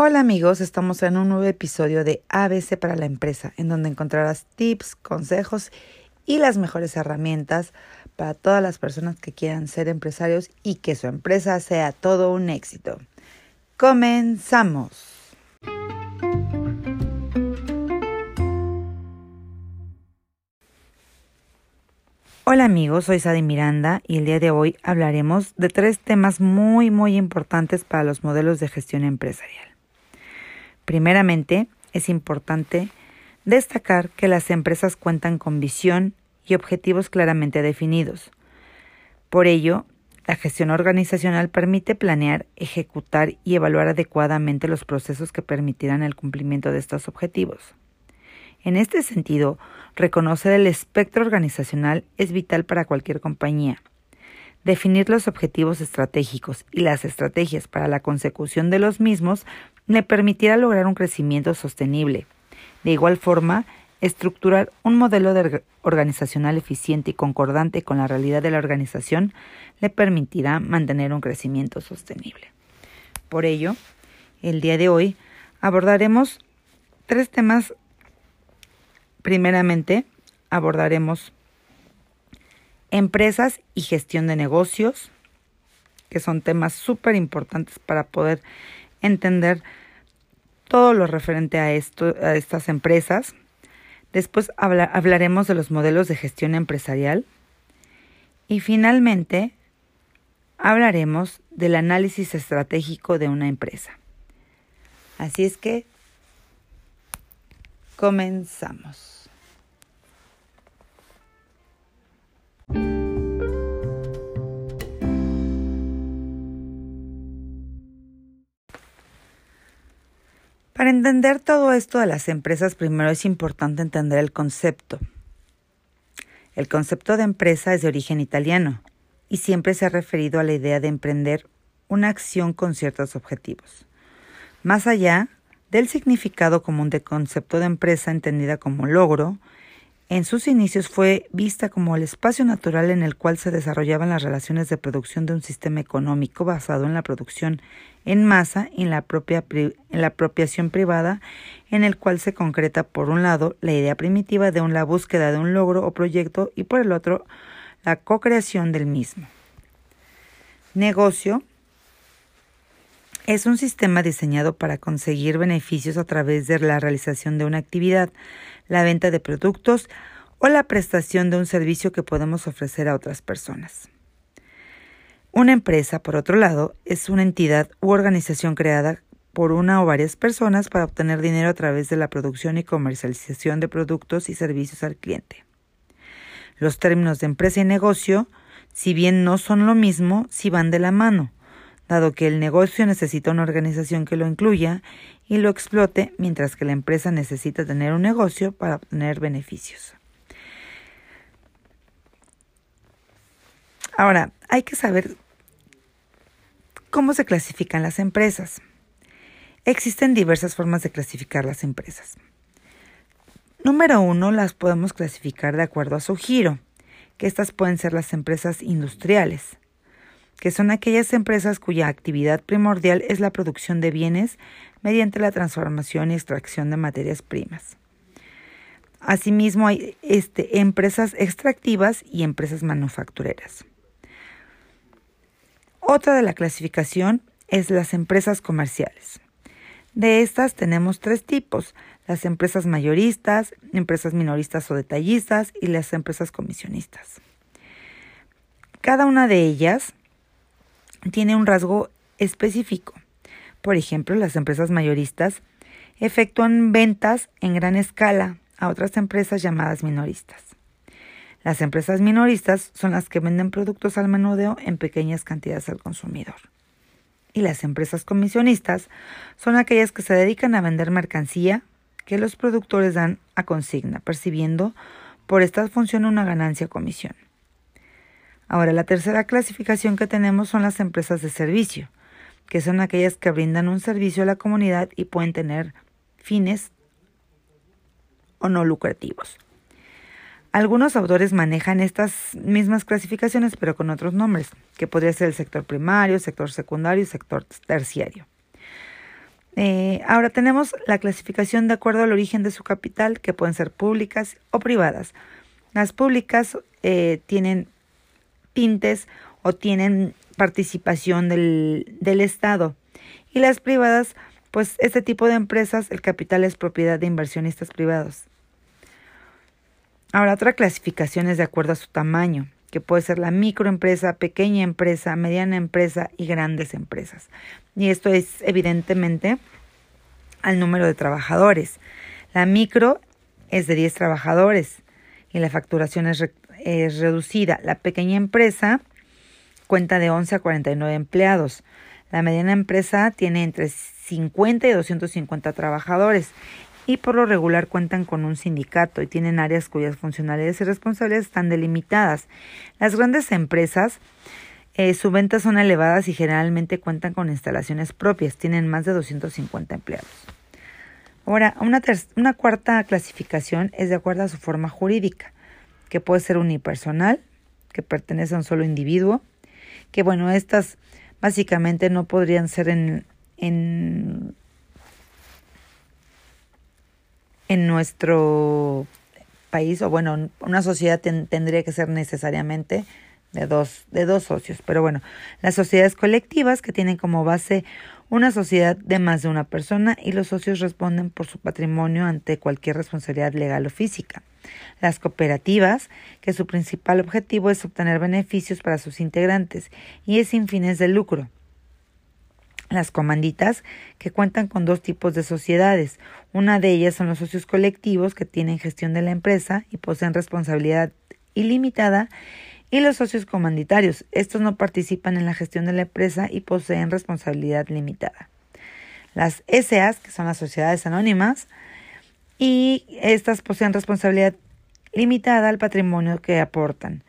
Hola amigos, estamos en un nuevo episodio de ABC para la empresa, en donde encontrarás tips, consejos y las mejores herramientas para todas las personas que quieran ser empresarios y que su empresa sea todo un éxito. Comenzamos. Hola amigos, soy Sadi Miranda y el día de hoy hablaremos de tres temas muy muy importantes para los modelos de gestión empresarial. Primeramente, es importante destacar que las empresas cuentan con visión y objetivos claramente definidos. Por ello, la gestión organizacional permite planear, ejecutar y evaluar adecuadamente los procesos que permitirán el cumplimiento de estos objetivos. En este sentido, reconocer el espectro organizacional es vital para cualquier compañía. Definir los objetivos estratégicos y las estrategias para la consecución de los mismos le permitirá lograr un crecimiento sostenible. De igual forma, estructurar un modelo organizacional eficiente y concordante con la realidad de la organización le permitirá mantener un crecimiento sostenible. Por ello, el día de hoy abordaremos tres temas. Primeramente, abordaremos empresas y gestión de negocios, que son temas súper importantes para poder entender todo lo referente a, estas empresas. Después hablaremos de los modelos de gestión empresarial. Y finalmente hablaremos del análisis estratégico de una empresa. Así es que comenzamos. Para entender todo esto de las empresas, primero es importante entender el concepto. El concepto de empresa es de origen italiano y siempre se ha referido a la idea de emprender una acción con ciertos objetivos. Más allá del significado común del concepto de empresa entendida como logro, en sus inicios fue vista como el espacio natural en el cual se desarrollaban las relaciones de producción de un sistema económico basado en la producción en masa y en la, propia, en la apropiación privada, en el cual se concreta por un lado la idea primitiva de la búsqueda de un logro o proyecto y por el otro la co-creación del mismo. Negocio es un sistema diseñado para conseguir beneficios a través de la realización de una actividad, la venta de productos o la prestación de un servicio que podemos ofrecer a otras personas. Una empresa, por otro lado, es una entidad u organización creada por una o varias personas para obtener dinero a través de la producción y comercialización de productos y servicios al cliente. Los términos de empresa y negocio, si bien no son lo mismo, sí van de la mano dado que el negocio necesita una organización que lo incluya y lo explote, mientras que la empresa necesita tener un negocio para obtener beneficios. Ahora, hay que saber cómo se clasifican las empresas. Existen diversas formas de clasificar las empresas. Número uno, las podemos clasificar de acuerdo a su giro, que estas pueden ser las empresas industriales que son aquellas empresas cuya actividad primordial es la producción de bienes mediante la transformación y extracción de materias primas. Asimismo, hay este, empresas extractivas y empresas manufactureras. Otra de la clasificación es las empresas comerciales. De estas tenemos tres tipos, las empresas mayoristas, empresas minoristas o detallistas y las empresas comisionistas. Cada una de ellas tiene un rasgo específico. Por ejemplo, las empresas mayoristas efectúan ventas en gran escala a otras empresas llamadas minoristas. Las empresas minoristas son las que venden productos al menudeo en pequeñas cantidades al consumidor. Y las empresas comisionistas son aquellas que se dedican a vender mercancía que los productores dan a consigna, percibiendo por esta función una ganancia comisión. Ahora, la tercera clasificación que tenemos son las empresas de servicio, que son aquellas que brindan un servicio a la comunidad y pueden tener fines o no lucrativos. Algunos autores manejan estas mismas clasificaciones pero con otros nombres, que podría ser el sector primario, sector secundario y sector terciario. Eh, ahora tenemos la clasificación de acuerdo al origen de su capital, que pueden ser públicas o privadas. Las públicas eh, tienen tintes o tienen participación del, del Estado. Y las privadas, pues este tipo de empresas, el capital es propiedad de inversionistas privados. Ahora, otra clasificación es de acuerdo a su tamaño, que puede ser la microempresa, pequeña empresa, mediana empresa y grandes empresas. Y esto es evidentemente al número de trabajadores. La micro es de 10 trabajadores y la facturación es, es reducida. La pequeña empresa cuenta de 11 a 49 empleados. La mediana empresa tiene entre 50 y 250 trabajadores y por lo regular cuentan con un sindicato y tienen áreas cuyas funcionalidades y responsabilidades están delimitadas. Las grandes empresas, eh, sus ventas son elevadas y generalmente cuentan con instalaciones propias, tienen más de 250 empleados. Ahora, una, una cuarta clasificación es de acuerdo a su forma jurídica, que puede ser unipersonal, que pertenece a un solo individuo, que bueno, estas básicamente no podrían ser en, en, en nuestro país, o bueno, una sociedad tendría que ser necesariamente de dos, de dos socios. Pero bueno, las sociedades colectivas que tienen como base una sociedad de más de una persona y los socios responden por su patrimonio ante cualquier responsabilidad legal o física. Las cooperativas, que su principal objetivo es obtener beneficios para sus integrantes y es sin fines de lucro. Las comanditas, que cuentan con dos tipos de sociedades. Una de ellas son los socios colectivos, que tienen gestión de la empresa y poseen responsabilidad ilimitada, y los socios comanditarios. Estos no participan en la gestión de la empresa y poseen responsabilidad limitada. Las SAs, que son las sociedades anónimas, y estas poseen responsabilidad limitada al patrimonio que aportan.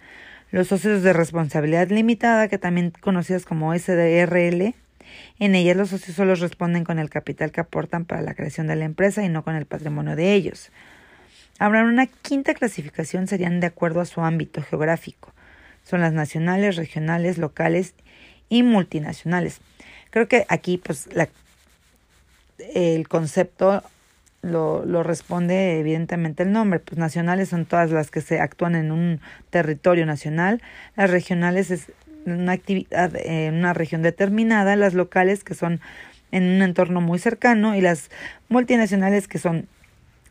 Los socios de responsabilidad limitada, que también conocidas como SDRL, en ellas los socios solo responden con el capital que aportan para la creación de la empresa y no con el patrimonio de ellos. Habrá una quinta clasificación, serían de acuerdo a su ámbito geográfico. Son las nacionales, regionales, locales y multinacionales. Creo que aquí pues la, el concepto lo, lo, responde evidentemente el nombre. Pues nacionales son todas las que se actúan en un territorio nacional. Las regionales es una actividad en una región determinada. Las locales que son en un entorno muy cercano y las multinacionales que son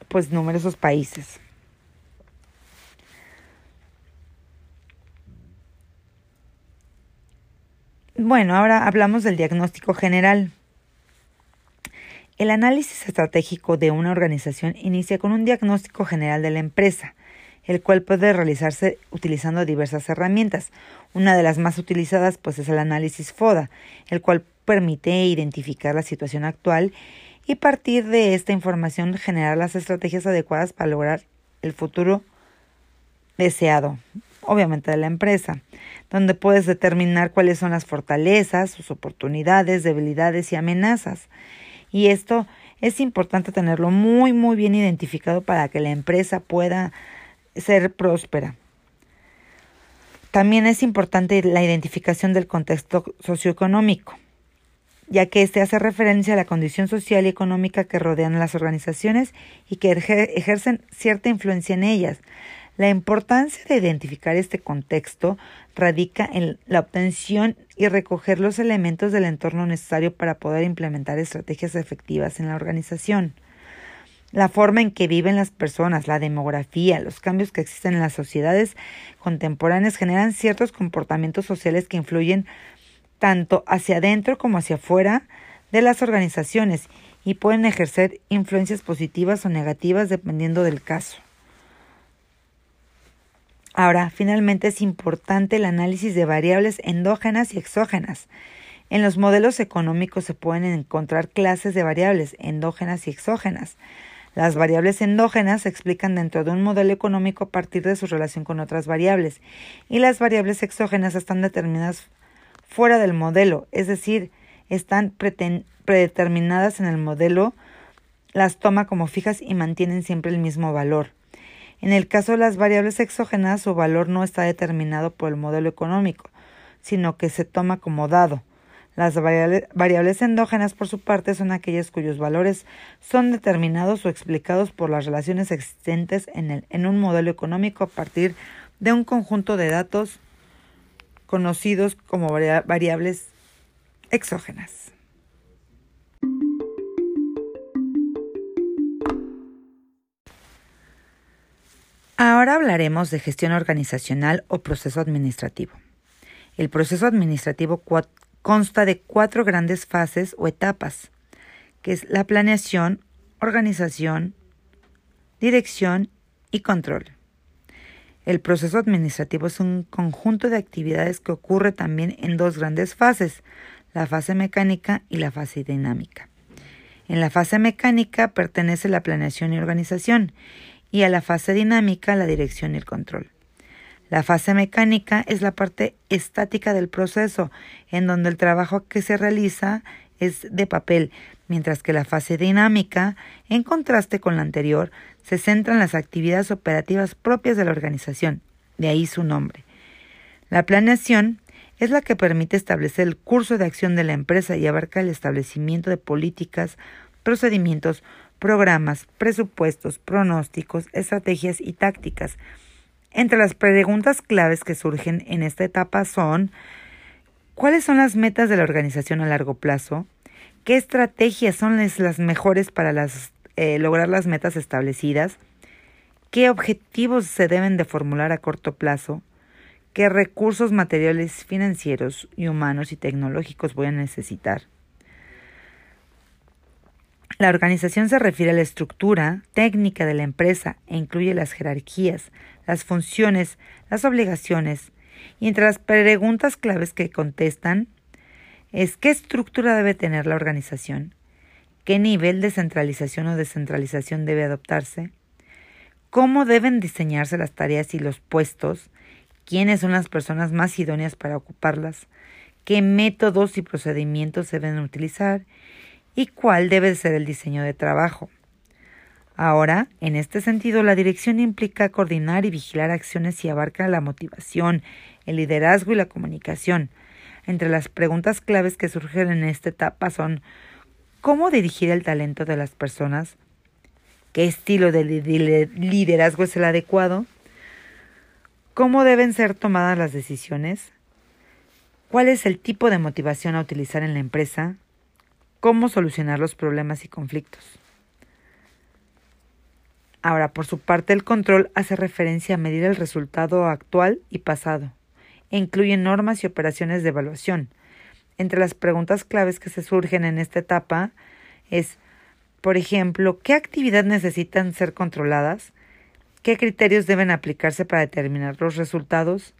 pues numerosos países. Bueno, ahora hablamos del diagnóstico general. El análisis estratégico de una organización inicia con un diagnóstico general de la empresa, el cual puede realizarse utilizando diversas herramientas. Una de las más utilizadas pues es el análisis FODA, el cual permite identificar la situación actual y partir de esta información generar las estrategias adecuadas para lograr el futuro deseado, obviamente de la empresa, donde puedes determinar cuáles son las fortalezas, sus oportunidades, debilidades y amenazas y esto es importante tenerlo muy, muy bien identificado para que la empresa pueda ser próspera. También es importante la identificación del contexto socioeconómico, ya que este hace referencia a la condición social y económica que rodean las organizaciones y que ejercen cierta influencia en ellas. La importancia de identificar este contexto radica en la obtención y recoger los elementos del entorno necesario para poder implementar estrategias efectivas en la organización. La forma en que viven las personas, la demografía, los cambios que existen en las sociedades contemporáneas generan ciertos comportamientos sociales que influyen tanto hacia adentro como hacia afuera de las organizaciones y pueden ejercer influencias positivas o negativas dependiendo del caso. Ahora, finalmente es importante el análisis de variables endógenas y exógenas. En los modelos económicos se pueden encontrar clases de variables endógenas y exógenas. Las variables endógenas se explican dentro de un modelo económico a partir de su relación con otras variables y las variables exógenas están determinadas fuera del modelo, es decir, están predeterminadas en el modelo, las toma como fijas y mantienen siempre el mismo valor. En el caso de las variables exógenas, su valor no está determinado por el modelo económico, sino que se toma como dado. Las variables endógenas, por su parte, son aquellas cuyos valores son determinados o explicados por las relaciones existentes en, el, en un modelo económico a partir de un conjunto de datos conocidos como variables exógenas. Ahora hablaremos de gestión organizacional o proceso administrativo. El proceso administrativo consta de cuatro grandes fases o etapas, que es la planeación, organización, dirección y control. El proceso administrativo es un conjunto de actividades que ocurre también en dos grandes fases, la fase mecánica y la fase dinámica. En la fase mecánica pertenece la planeación y organización y a la fase dinámica la dirección y el control. La fase mecánica es la parte estática del proceso, en donde el trabajo que se realiza es de papel, mientras que la fase dinámica, en contraste con la anterior, se centra en las actividades operativas propias de la organización, de ahí su nombre. La planeación es la que permite establecer el curso de acción de la empresa y abarca el establecimiento de políticas, procedimientos, programas, presupuestos, pronósticos, estrategias y tácticas. Entre las preguntas claves que surgen en esta etapa son ¿cuáles son las metas de la organización a largo plazo? ¿Qué estrategias son las mejores para eh, lograr las metas establecidas? ¿Qué objetivos se deben de formular a corto plazo? ¿Qué recursos materiales, financieros y humanos y tecnológicos voy a necesitar? La organización se refiere a la estructura técnica de la empresa e incluye las jerarquías, las funciones, las obligaciones. Y entre las preguntas claves que contestan es qué estructura debe tener la organización, qué nivel de centralización o descentralización debe adoptarse, cómo deben diseñarse las tareas y los puestos, quiénes son las personas más idóneas para ocuparlas, qué métodos y procedimientos deben utilizar y cuál debe ser el diseño de trabajo. Ahora, en este sentido, la dirección implica coordinar y vigilar acciones y abarca la motivación, el liderazgo y la comunicación. Entre las preguntas claves que surgen en esta etapa son ¿cómo dirigir el talento de las personas? ¿Qué estilo de liderazgo es el adecuado? ¿Cómo deben ser tomadas las decisiones? ¿Cuál es el tipo de motivación a utilizar en la empresa? Cómo solucionar los problemas y conflictos. Ahora, por su parte, el control hace referencia a medir el resultado actual y pasado e incluye normas y operaciones de evaluación. Entre las preguntas claves que se surgen en esta etapa es, por ejemplo, ¿qué actividades necesitan ser controladas? ¿Qué criterios deben aplicarse para determinar los resultados?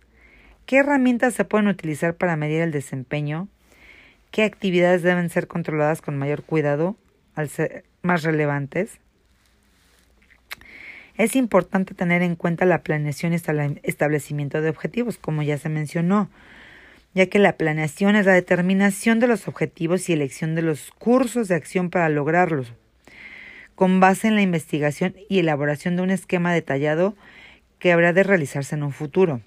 ¿Qué herramientas se pueden utilizar para medir el desempeño? Qué actividades deben ser controladas con mayor cuidado al ser más relevantes. Es importante tener en cuenta la planeación y establecimiento de objetivos, como ya se mencionó, ya que la planeación es la determinación de los objetivos y elección de los cursos de acción para lograrlos, con base en la investigación y elaboración de un esquema detallado que habrá de realizarse en un futuro.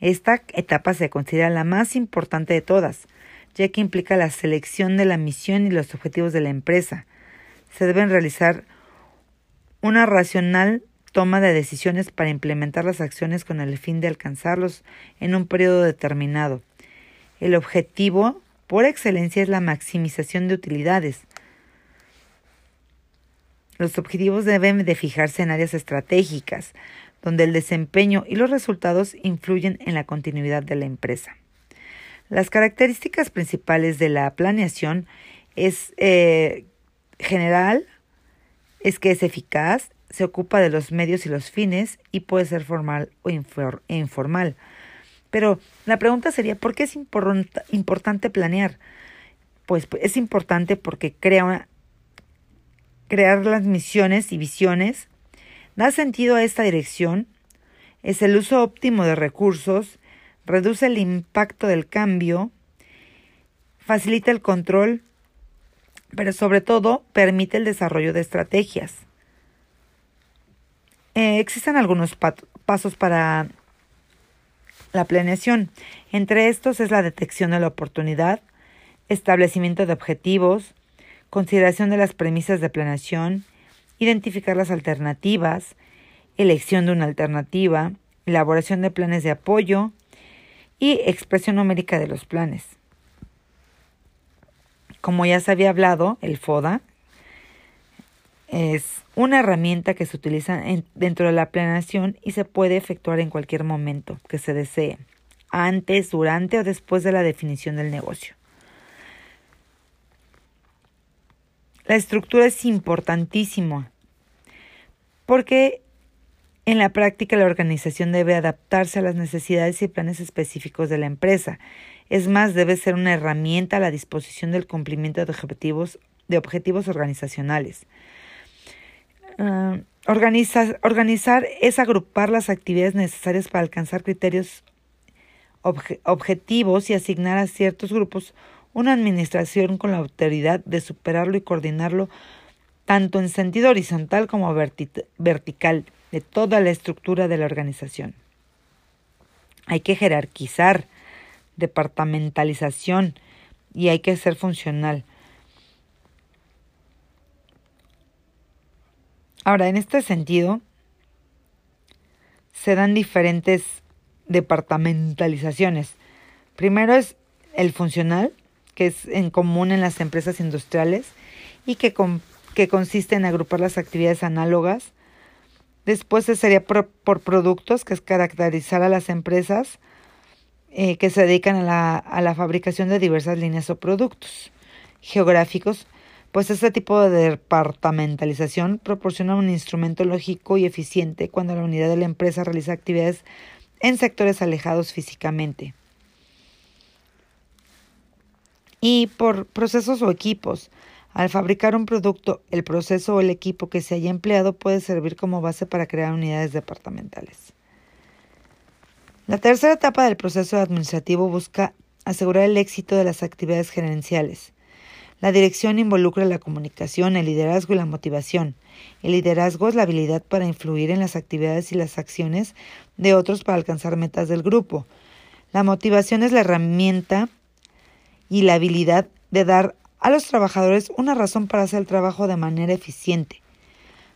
Esta etapa se considera la más importante de todas, ya que implica la selección de la misión y los objetivos de la empresa. Se deben realizar una racional toma de decisiones para implementar las acciones con el fin de alcanzarlos en un periodo determinado. El objetivo, por excelencia, es la maximización de utilidades. Los objetivos deben de fijarse en áreas estratégicas, donde el desempeño y los resultados influyen en la continuidad de la empresa. Las características principales de la planeación es eh, general, es que es eficaz, se ocupa de los medios y los fines y puede ser formal o informal. Pero la pregunta sería, ¿por qué es importante planear? Pues es importante porque crea crear las misiones y visiones, da sentido a esta dirección, es el uso óptimo de recursos, reduce el impacto del cambio, facilita el control, pero sobre todo permite el desarrollo de estrategias. Eh, existen algunos pasos para la planeación. Entre estos es la detección de la oportunidad, establecimiento de objetivos, consideración de las premisas de planeación, identificar las alternativas, elección de una alternativa, elaboración de planes de apoyo y expresión numérica de los planes. Como ya se había hablado, el FODA es una herramienta que se utiliza dentro de la planeación y se puede efectuar en cualquier momento que se desee, antes, durante o después de la definición del negocio. La estructura es importantísima porque en la práctica la organización debe adaptarse a las necesidades y planes específicos de la empresa. Es más, debe ser una herramienta a la disposición del cumplimiento de objetivos, organizacionales. Ah, organizar es agrupar las actividades necesarias para alcanzar criterios objetivos y asignar a ciertos grupos una administración con la autoridad de superarlo y coordinarlo tanto en sentido horizontal como vertical de toda la estructura de la organización. Hay que jerarquizar, departamentalización y hay que ser funcional. Ahora, en este sentido, se dan diferentes departamentalizaciones. Primero es el funcional, que es en común en las empresas industriales y que, que consiste en agrupar las actividades análogas. Después sería por, productos, que es caracterizar a las empresas eh, que se dedican a la, a la fabricación de diversas líneas o productos. Geográficos, pues este tipo de departamentalización proporciona un instrumento lógico y eficiente cuando la unidad de la empresa realiza actividades en sectores alejados físicamente y por procesos o equipos. Al fabricar un producto, el proceso o el equipo que se haya empleado puede servir como base para crear unidades departamentales. La tercera etapa del proceso administrativo busca asegurar el éxito de las actividades gerenciales. La dirección involucra la comunicación, el liderazgo y la motivación. El liderazgo es la habilidad para influir en las actividades y las acciones de otros para alcanzar metas del grupo. La motivación es la herramienta y la habilidad de dar a los trabajadores una razón para hacer el trabajo de manera eficiente.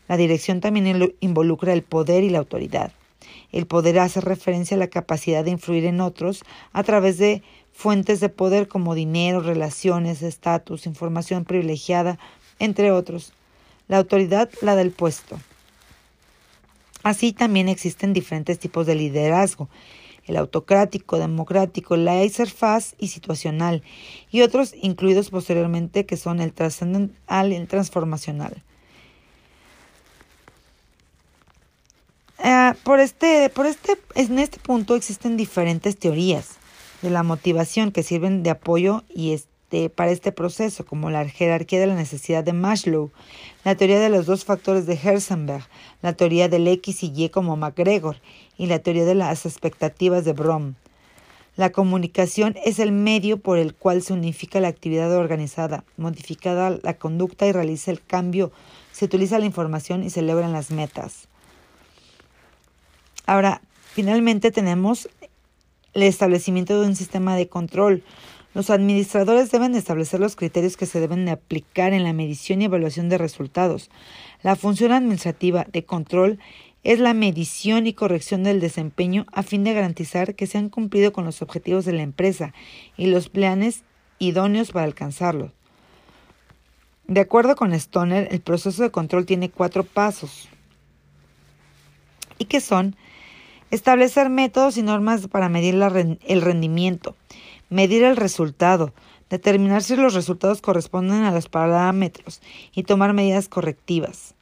La dirección también involucra el poder y la autoridad. El poder hace referencia a la capacidad de influir en otros a través de fuentes de poder como dinero, relaciones, estatus, información privilegiada, entre otros. La autoridad, la del puesto. Así también existen diferentes tipos de liderazgo el autocrático, democrático, laissez-faire y situacional, y otros incluidos posteriormente que son el trascendental y el transformacional. Ah, por este, por este, en este punto existen diferentes teorías de la motivación que sirven de apoyo y este, para este proceso, como la jerarquía de la necesidad de Maslow, la teoría de los dos factores de Herzenberg, la teoría del X y Y como MacGregor y la teoría de las expectativas de Brom. La comunicación es el medio por el cual se unifica la actividad organizada, modificada la conducta y realiza el cambio, se utiliza la información y se logran las metas. Ahora, finalmente tenemos el establecimiento de un sistema de control. Los administradores deben establecer los criterios que se deben de aplicar en la medición y evaluación de resultados. La función administrativa de control es la medición y corrección del desempeño a fin de garantizar que se han cumplido con los objetivos de la empresa y los planes idóneos para alcanzarlos. De acuerdo con Stoner, el proceso de control tiene cuatro pasos y que son establecer métodos y normas para medir el rendimiento, medir el resultado, determinar si los resultados corresponden a los parámetros y tomar medidas correctivas.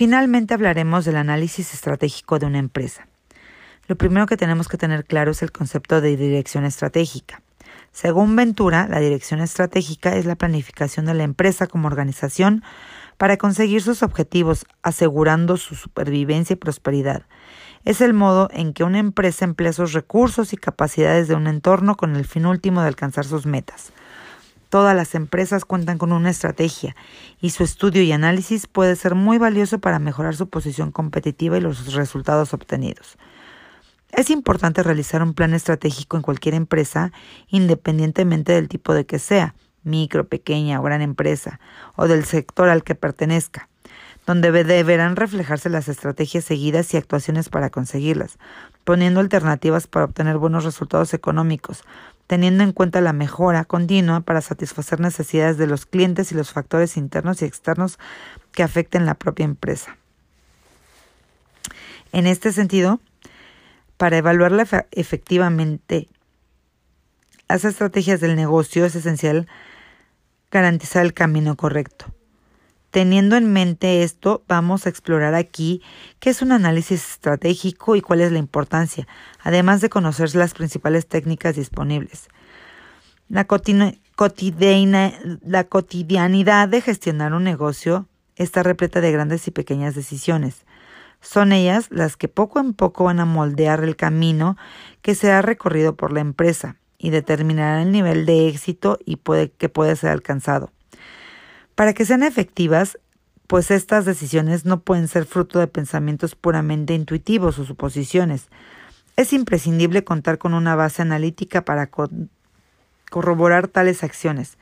Finalmente hablaremos del análisis estratégico de una empresa. Lo primero que tenemos que tener claro es el concepto de dirección estratégica. Según Ventura, la dirección estratégica es la planificación de la empresa como organización para conseguir sus objetivos, asegurando su supervivencia y prosperidad. Es el modo en que una empresa emplea sus recursos y capacidades de un entorno con el fin último de alcanzar sus metas. Todas las empresas cuentan con una estrategia y su estudio y análisis puede ser muy valioso para mejorar su posición competitiva y los resultados obtenidos. Es importante realizar un plan estratégico en cualquier empresa, independientemente del tipo de que sea, micro, pequeña o gran empresa, o del sector al que pertenezca, donde deberán reflejarse las estrategias seguidas y actuaciones para conseguirlas, poniendo alternativas para obtener buenos resultados económicos, teniendo en cuenta la mejora continua para satisfacer necesidades de los clientes y los factores internos y externos que afecten la propia empresa. En este sentido, para evaluarla efectivamente las estrategias del negocio es esencial garantizar el camino correcto. Teniendo en mente esto, vamos a explorar aquí qué es un análisis estratégico y cuál es la importancia, además de conocer las principales técnicas disponibles. La, la cotidianidad de gestionar un negocio está repleta de grandes y pequeñas decisiones. Son ellas las que poco en poco van a moldear el camino que será recorrido por la empresa y determinarán el nivel de éxito y que puede ser alcanzado. Para que sean efectivas, pues estas decisiones no pueden ser fruto de pensamientos puramente intuitivos o suposiciones. Es imprescindible contar con una base analítica para corroborar tales acciones.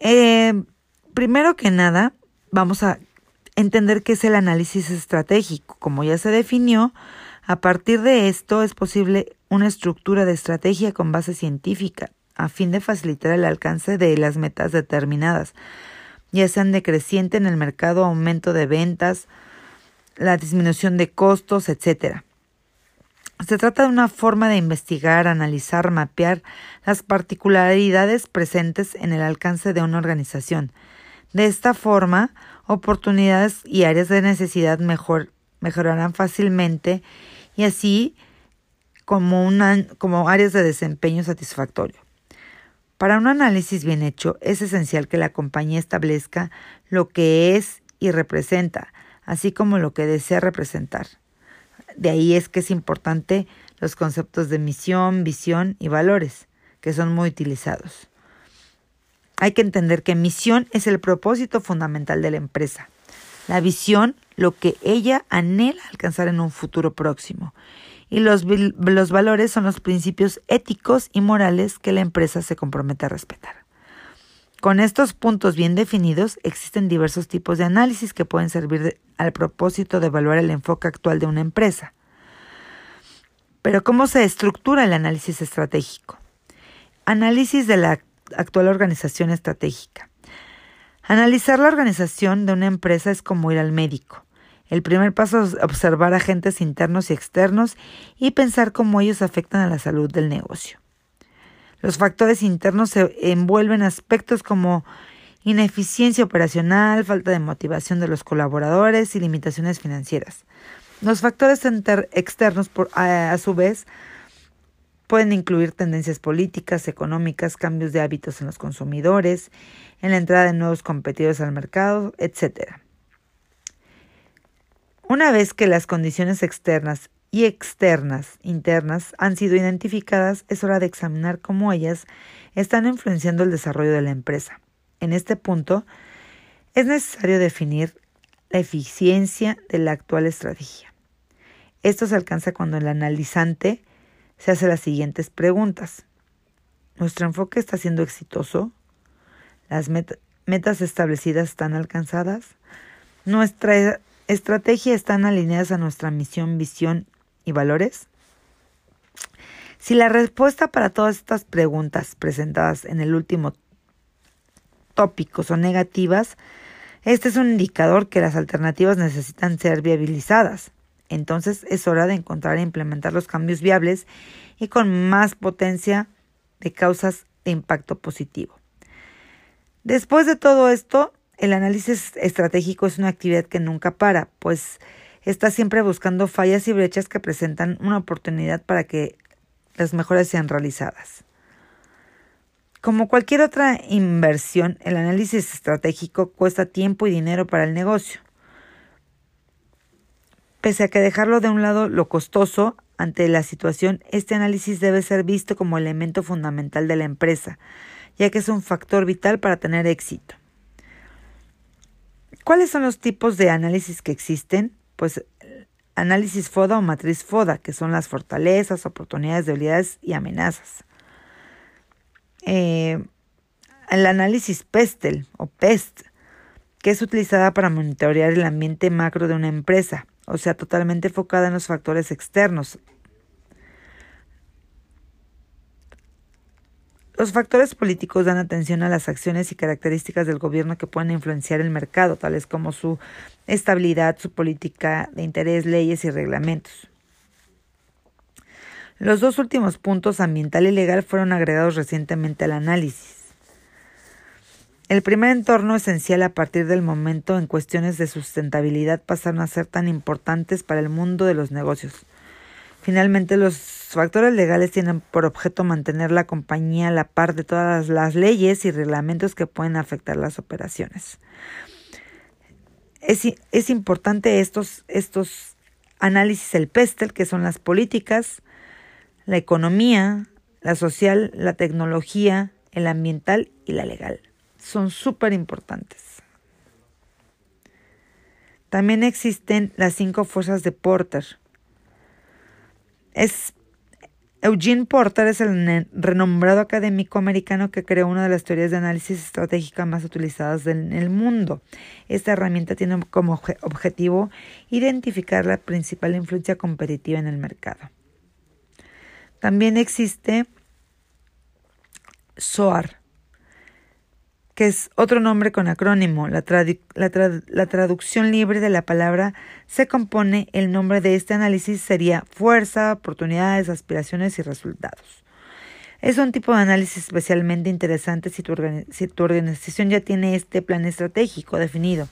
Eh, primero que nada, vamos a entender qué es el análisis estratégico. Como ya se definió, a partir de esto es posible una estructura de estrategia con base científica a fin de facilitar el alcance de las metas determinadas, ya sean decreciente en el mercado, aumento de ventas, la disminución de costos, etc. Se trata de una forma de investigar, analizar, mapear las particularidades presentes en el alcance de una organización. De esta forma, oportunidades y áreas de necesidad mejor, mejorarán fácilmente y así como, una, como áreas de desempeño satisfactorio. Para un análisis bien hecho, es esencial que la compañía establezca lo que es y representa, así como lo que desea representar. De ahí es que es importante los conceptos de misión, visión y valores, que son muy utilizados. Hay que entender que misión es el propósito fundamental de la empresa. La visión, lo que ella anhela alcanzar en un futuro próximo y los, los valores son los principios éticos y morales que la empresa se compromete a respetar. Con estos puntos bien definidos, existen diversos tipos de análisis que pueden servir al propósito de evaluar el enfoque actual de una empresa. Pero ¿cómo se estructura el análisis estratégico? Análisis de la actual organización estratégica. Analizar la organización de una empresa es como ir al médico. El primer paso es observar agentes internos y externos y pensar cómo ellos afectan a la salud del negocio. Los factores internos se envuelven aspectos como ineficiencia operacional, falta de motivación de los colaboradores y limitaciones financieras. Los factores externos, a su vez, pueden incluir tendencias políticas, económicas, cambios de hábitos en los consumidores, en la entrada de nuevos competidores al mercado, etc. Una vez que las condiciones externas y externas internas han sido identificadas, es hora de examinar cómo ellas están influenciando el desarrollo de la empresa. En este punto, es necesario definir la eficiencia de la actual estrategia. Esto se alcanza cuando el analizante se hace las siguientes preguntas. ¿Nuestro enfoque está siendo exitoso? ¿Las metas establecidas están alcanzadas? ¿Nuestra estrategia están alineadas a nuestra misión, visión y valores? Si la respuesta para todas estas preguntas presentadas en el último tópico son negativas, este es un indicador que las alternativas necesitan ser viabilizadas. Entonces es hora de encontrar e implementar los cambios viables y con más potencia de causas de impacto positivo. Después de todo esto, el análisis estratégico es una actividad que nunca para, pues está siempre buscando fallas y brechas que presentan una oportunidad para que las mejoras sean realizadas. Como cualquier otra inversión, el análisis estratégico cuesta tiempo y dinero para el negocio. Pese a que dejarlo de un lado lo costoso ante la situación, este análisis debe ser visto como elemento fundamental de la empresa, ya que es un factor vital para tener éxito. ¿Cuáles son los tipos de análisis que existen? Pues análisis FODA o matriz FODA, que son las fortalezas, oportunidades, debilidades y amenazas. Eh, el análisis PESTEL o PEST, que es utilizada para monitorear el ambiente macro de una empresa, o sea, totalmente enfocada en los factores externos. Los factores políticos dan atención a las acciones y características del gobierno que pueden influenciar el mercado, tales como su estabilidad, su política de interés, leyes y reglamentos. Los dos últimos puntos, ambiental y legal, fueron agregados recientemente al análisis. El primer entorno esencial a partir del momento en cuestiones de sustentabilidad pasaron a ser tan importantes para el mundo de los negocios. Finalmente, los factores legales tienen por objeto mantener la compañía a la par de todas las leyes y reglamentos que pueden afectar las operaciones. Es, importante estos, estos análisis, el PESTEL, que son las políticas, la economía, la social, la tecnología, el ambiental y la legal son súper importantes. También existen las cinco fuerzas de Porter. Es, Eugene Porter es el renombrado académico americano que creó una de las teorías de análisis estratégica más utilizadas en el mundo. Esta herramienta tiene como objetivo identificar la principal influencia competitiva en el mercado. También existe SOAR, que es otro nombre con acrónimo. La, traducción libre de la palabra se compone, el nombre de este análisis sería fuerza, oportunidades, aspiraciones y resultados. Es un tipo de análisis especialmente interesante si tu, si tu organización ya tiene este plan estratégico definido,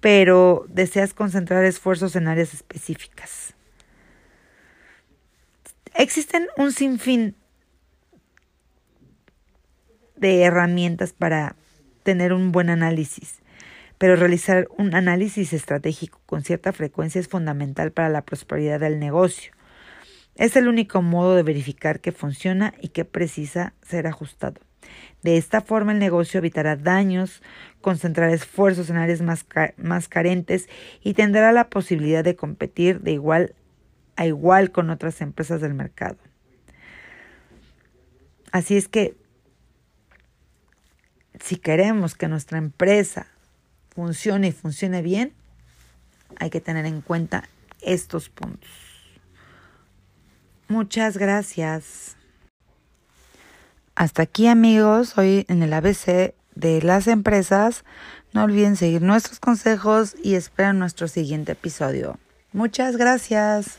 pero deseas concentrar esfuerzos en áreas específicas. Existen un sinfín de herramientas para tener un buen análisis, pero realizar un análisis estratégico con cierta frecuencia es fundamental para la prosperidad del negocio. Es el único modo de verificar que funciona y que precisa ser ajustado. De esta forma el negocio evitará daños, concentrará esfuerzos en áreas más, más carentes y tendrá la posibilidad de competir de igual a igual con otras empresas del mercado. Así es que si queremos que nuestra empresa funcione y funcione bien, hay que tener en cuenta estos puntos. Muchas gracias. Hasta aquí amigos, hoy en el ABC de las empresas. No olviden seguir nuestros consejos y esperen nuestro siguiente episodio. Muchas gracias.